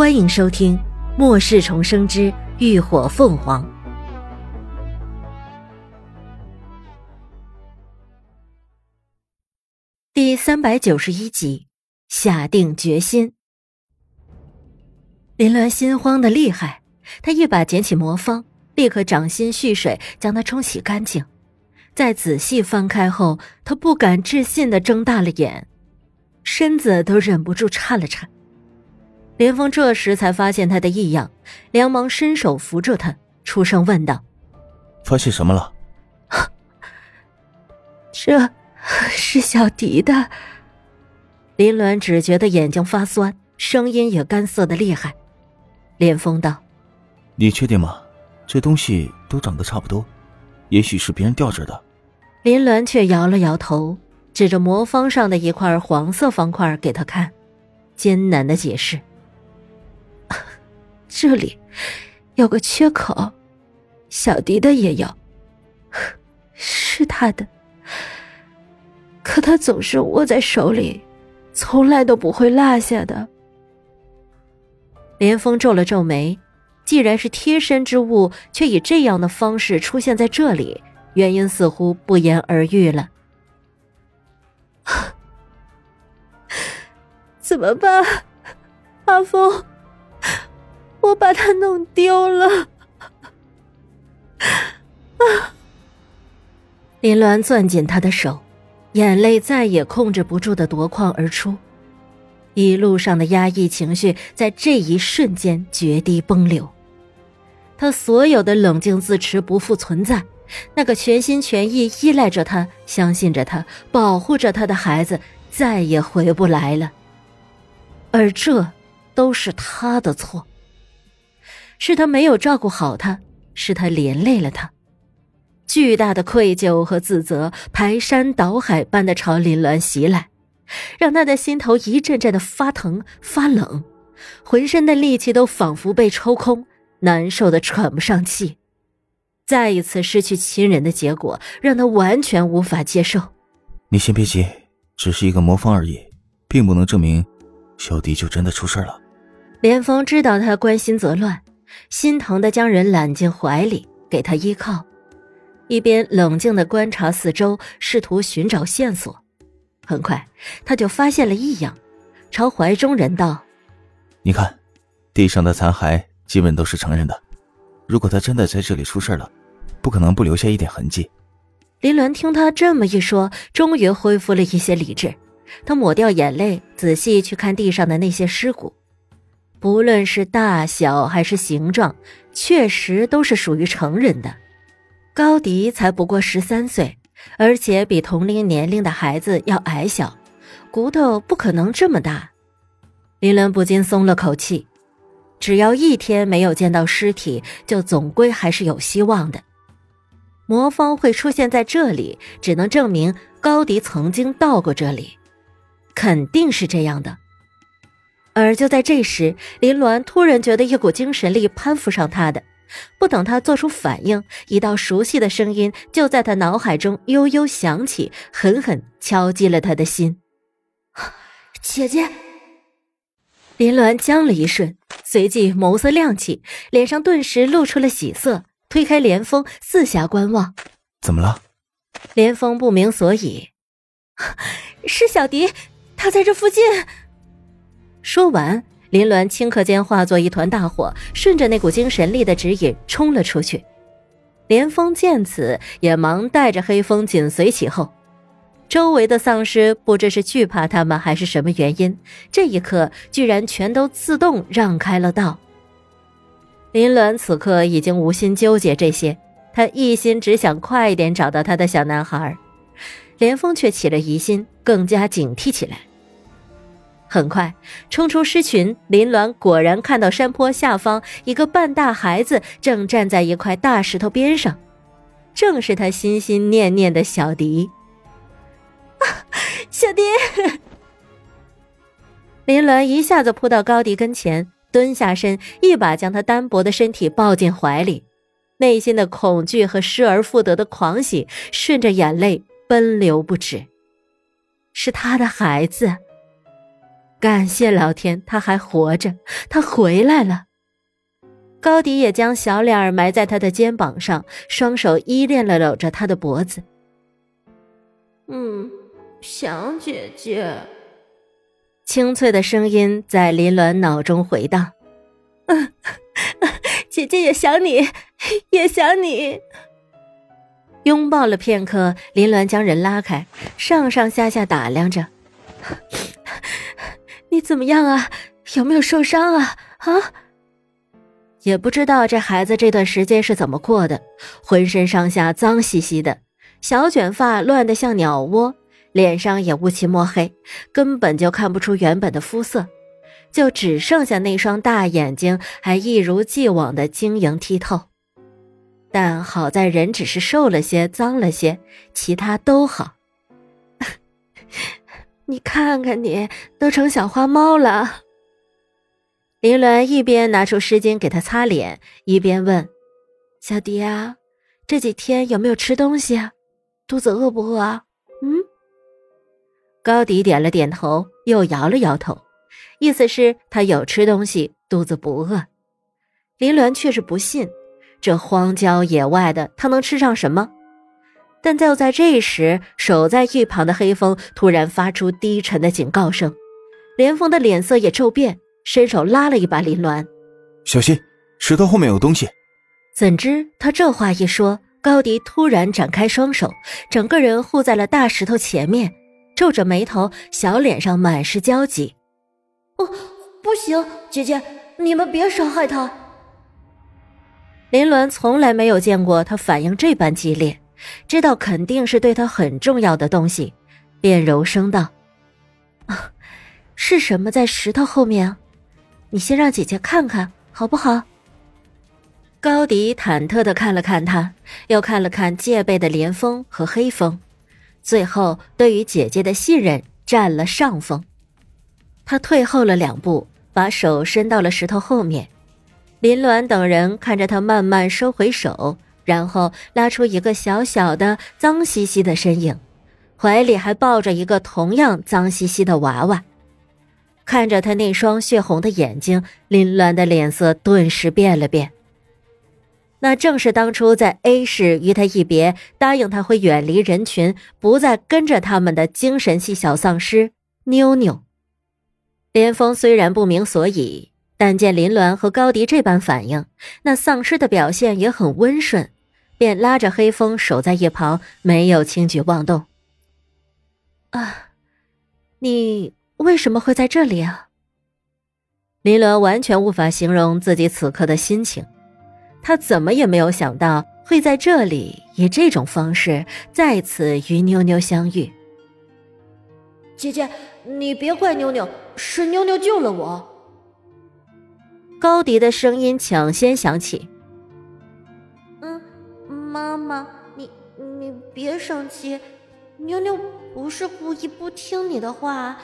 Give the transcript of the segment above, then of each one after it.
欢迎收听《末世重生之浴火凤凰》第三百九十一集。下定决心，林鸾心慌的厉害，他一把捡起魔方，立刻掌心蓄水，将它冲洗干净。再仔细翻开后，他不敢置信的睁大了眼，身子都忍不住颤了颤。连峰这时才发现他的异样，连忙伸手扶住他，出声问道：“发现什么了？”“ 这是小迪的。”林鸾只觉得眼睛发酸，声音也干涩的厉害。连峰道：“你确定吗？这东西都长得差不多，也许是别人掉着的。”林鸾却摇了摇头，指着魔方上的一块黄色方块给他看，艰难的解释。这里有个缺口，小迪的也有，是他的，可他总是握在手里，从来都不会落下的。连峰皱了皱眉，既然是贴身之物，却以这样的方式出现在这里，原因似乎不言而喻了。怎么办，阿峰？我把它弄丢了，啊！林鸾攥紧他的手，眼泪再也控制不住的夺眶而出，一路上的压抑情绪在这一瞬间决堤崩流。他所有的冷静自持不复存在，那个全心全意依赖着他、相信着他、保护着他的孩子再也回不来了，而这都是他的错。是他没有照顾好他，是他连累了他，巨大的愧疚和自责排山倒海般的朝林鸾袭来，让他的心头一阵阵的发疼发冷，浑身的力气都仿佛被抽空，难受的喘不上气。再一次失去亲人的结果，让他完全无法接受。你先别急，只是一个魔方而已，并不能证明小迪就真的出事了。连峰知道他关心则乱。心疼的将人揽进怀里，给他依靠，一边冷静的观察四周，试图寻找线索。很快，他就发现了异样，朝怀中人道：“你看，地上的残骸基本都是成人的。如果他真的在这里出事了，不可能不留下一点痕迹。”林鸾听他这么一说，终于恢复了一些理智。他抹掉眼泪，仔细去看地上的那些尸骨。不论是大小还是形状，确实都是属于成人的。高迪才不过十三岁，而且比同龄年龄的孩子要矮小，骨头不可能这么大。林伦不禁松了口气，只要一天没有见到尸体，就总归还是有希望的。魔方会出现在这里，只能证明高迪曾经到过这里，肯定是这样的。而就在这时，林鸾突然觉得一股精神力攀附上他的，不等他做出反应，一道熟悉的声音就在他脑海中悠悠响起，狠狠敲击了他的心。姐姐，林鸾僵了一瞬，随即眸色亮起，脸上顿时露出了喜色，推开连峰，四下观望。怎么了？连峰不明所以。是小迪，他在这附近。说完，林鸾顷刻间化作一团大火，顺着那股精神力的指引冲了出去。连峰见此，也忙带着黑风紧随其后。周围的丧尸不知是惧怕他们，还是什么原因，这一刻居然全都自动让开了道。林鸾此刻已经无心纠结这些，他一心只想快一点找到他的小男孩。连峰却起了疑心，更加警惕起来。很快，冲出狮群，林鸾果然看到山坡下方一个半大孩子正站在一块大石头边上，正是他心心念念的小迪。小迪，林鸾一下子扑到高迪跟前，蹲下身，一把将他单薄的身体抱进怀里，内心的恐惧和失而复得的狂喜顺着眼泪奔流不止。是他的孩子。感谢老天，他还活着，他回来了。高迪也将小脸儿埋在他的肩膀上，双手依恋了搂着他的脖子。嗯，想姐姐。清脆的声音在林鸾脑中回荡。嗯，姐姐也想你，也想你。拥抱了片刻，林鸾将人拉开，上上下下打量着。你怎么样啊？有没有受伤啊？啊？也不知道这孩子这段时间是怎么过的，浑身上下脏兮兮的，小卷发乱得像鸟窝，脸上也乌漆抹黑，根本就看不出原本的肤色，就只剩下那双大眼睛还一如既往的晶莹剔透。但好在人只是瘦了些，脏了些，其他都好。你看看你，都成小花猫了。林鸾一边拿出湿巾给他擦脸，一边问：“小迪啊，这几天有没有吃东西啊？肚子饿不饿啊？”嗯。高迪点了点头，又摇了摇头，意思是他有吃东西，肚子不饿。林鸾却是不信，这荒郊野外的，他能吃上什么？但就在这时，守在一旁的黑风突然发出低沉的警告声，连峰的脸色也骤变。伸手拉了一把林鸾，小心，石头后面有东西。怎知他这话一说，高迪突然展开双手，整个人护在了大石头前面，皱着眉头，小脸上满是焦急。哦，不行，姐姐，你们别伤害他。林鸾从来没有见过他反应这般激烈，知道肯定是对他很重要的东西，便柔声道：“啊，是什么在石头后面啊？”你先让姐姐看看好不好？高迪忐忑的看了看他，又看了看戒备的连峰和黑风，最后对于姐姐的信任占了上风。他退后了两步，把手伸到了石头后面。林鸾等人看着他慢慢收回手，然后拉出一个小小的、脏兮兮的身影，怀里还抱着一个同样脏兮兮的娃娃。看着他那双血红的眼睛，林鸾的脸色顿时变了变。那正是当初在 A 市与他一别，答应他会远离人群，不再跟着他们的精神系小丧尸妞妞。连峰虽然不明所以，但见林鸾和高迪这般反应，那丧尸的表现也很温顺，便拉着黑风守在一旁，没有轻举妄动。啊，你。为什么会在这里啊？林鸾完全无法形容自己此刻的心情，他怎么也没有想到会在这里以这种方式再次与妞妞相遇。姐姐，你别怪妞妞，是妞妞救了我。高迪的声音抢先响起。妈妈，你你别生气，妞妞不是故意不听你的话。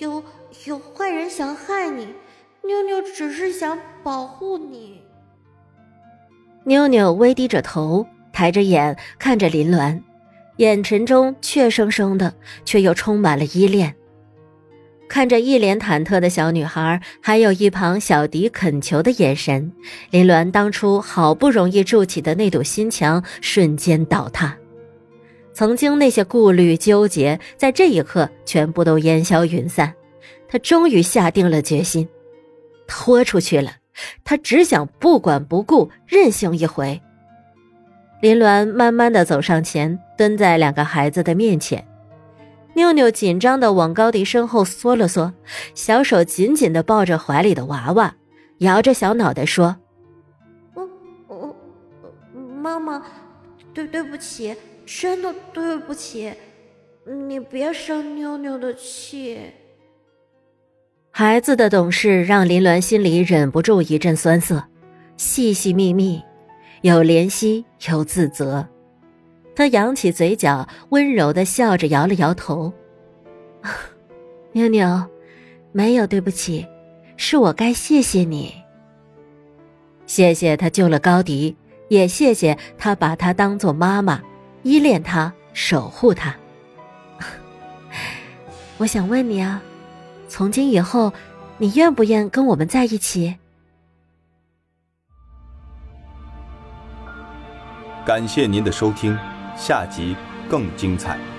有有坏人想害你，妞妞只是想保护你。妞妞微低着头，抬着眼看着林鸾，眼神中怯生生的，却又充满了依恋。看着一脸忐忑的小女孩，还有一旁小迪恳求的眼神，林鸾当初好不容易筑起的那堵心墙瞬间倒塌。曾经那些顾虑纠结，在这一刻全部都烟消云散。他终于下定了决心，豁出去了。他只想不管不顾，任性一回。林鸾慢慢的走上前，蹲在两个孩子的面前。妞妞紧张的往高迪身后缩了缩，小手紧紧的抱着怀里的娃娃，摇着小脑袋说：“我我妈妈，对对不起。”真的对不起，你别生妞妞的气。孩子的懂事让林鸾心里忍不住一阵酸涩，细细密密，有怜惜，有自责。他扬起嘴角，温柔的笑着，摇了摇头：“妞妞，没有对不起，是我该谢谢你。谢谢他救了高迪，也谢谢他把他当做妈妈。”依恋他，守护他。我想问你啊，从今以后，你愿不愿跟我们在一起？感谢您的收听，下集更精彩。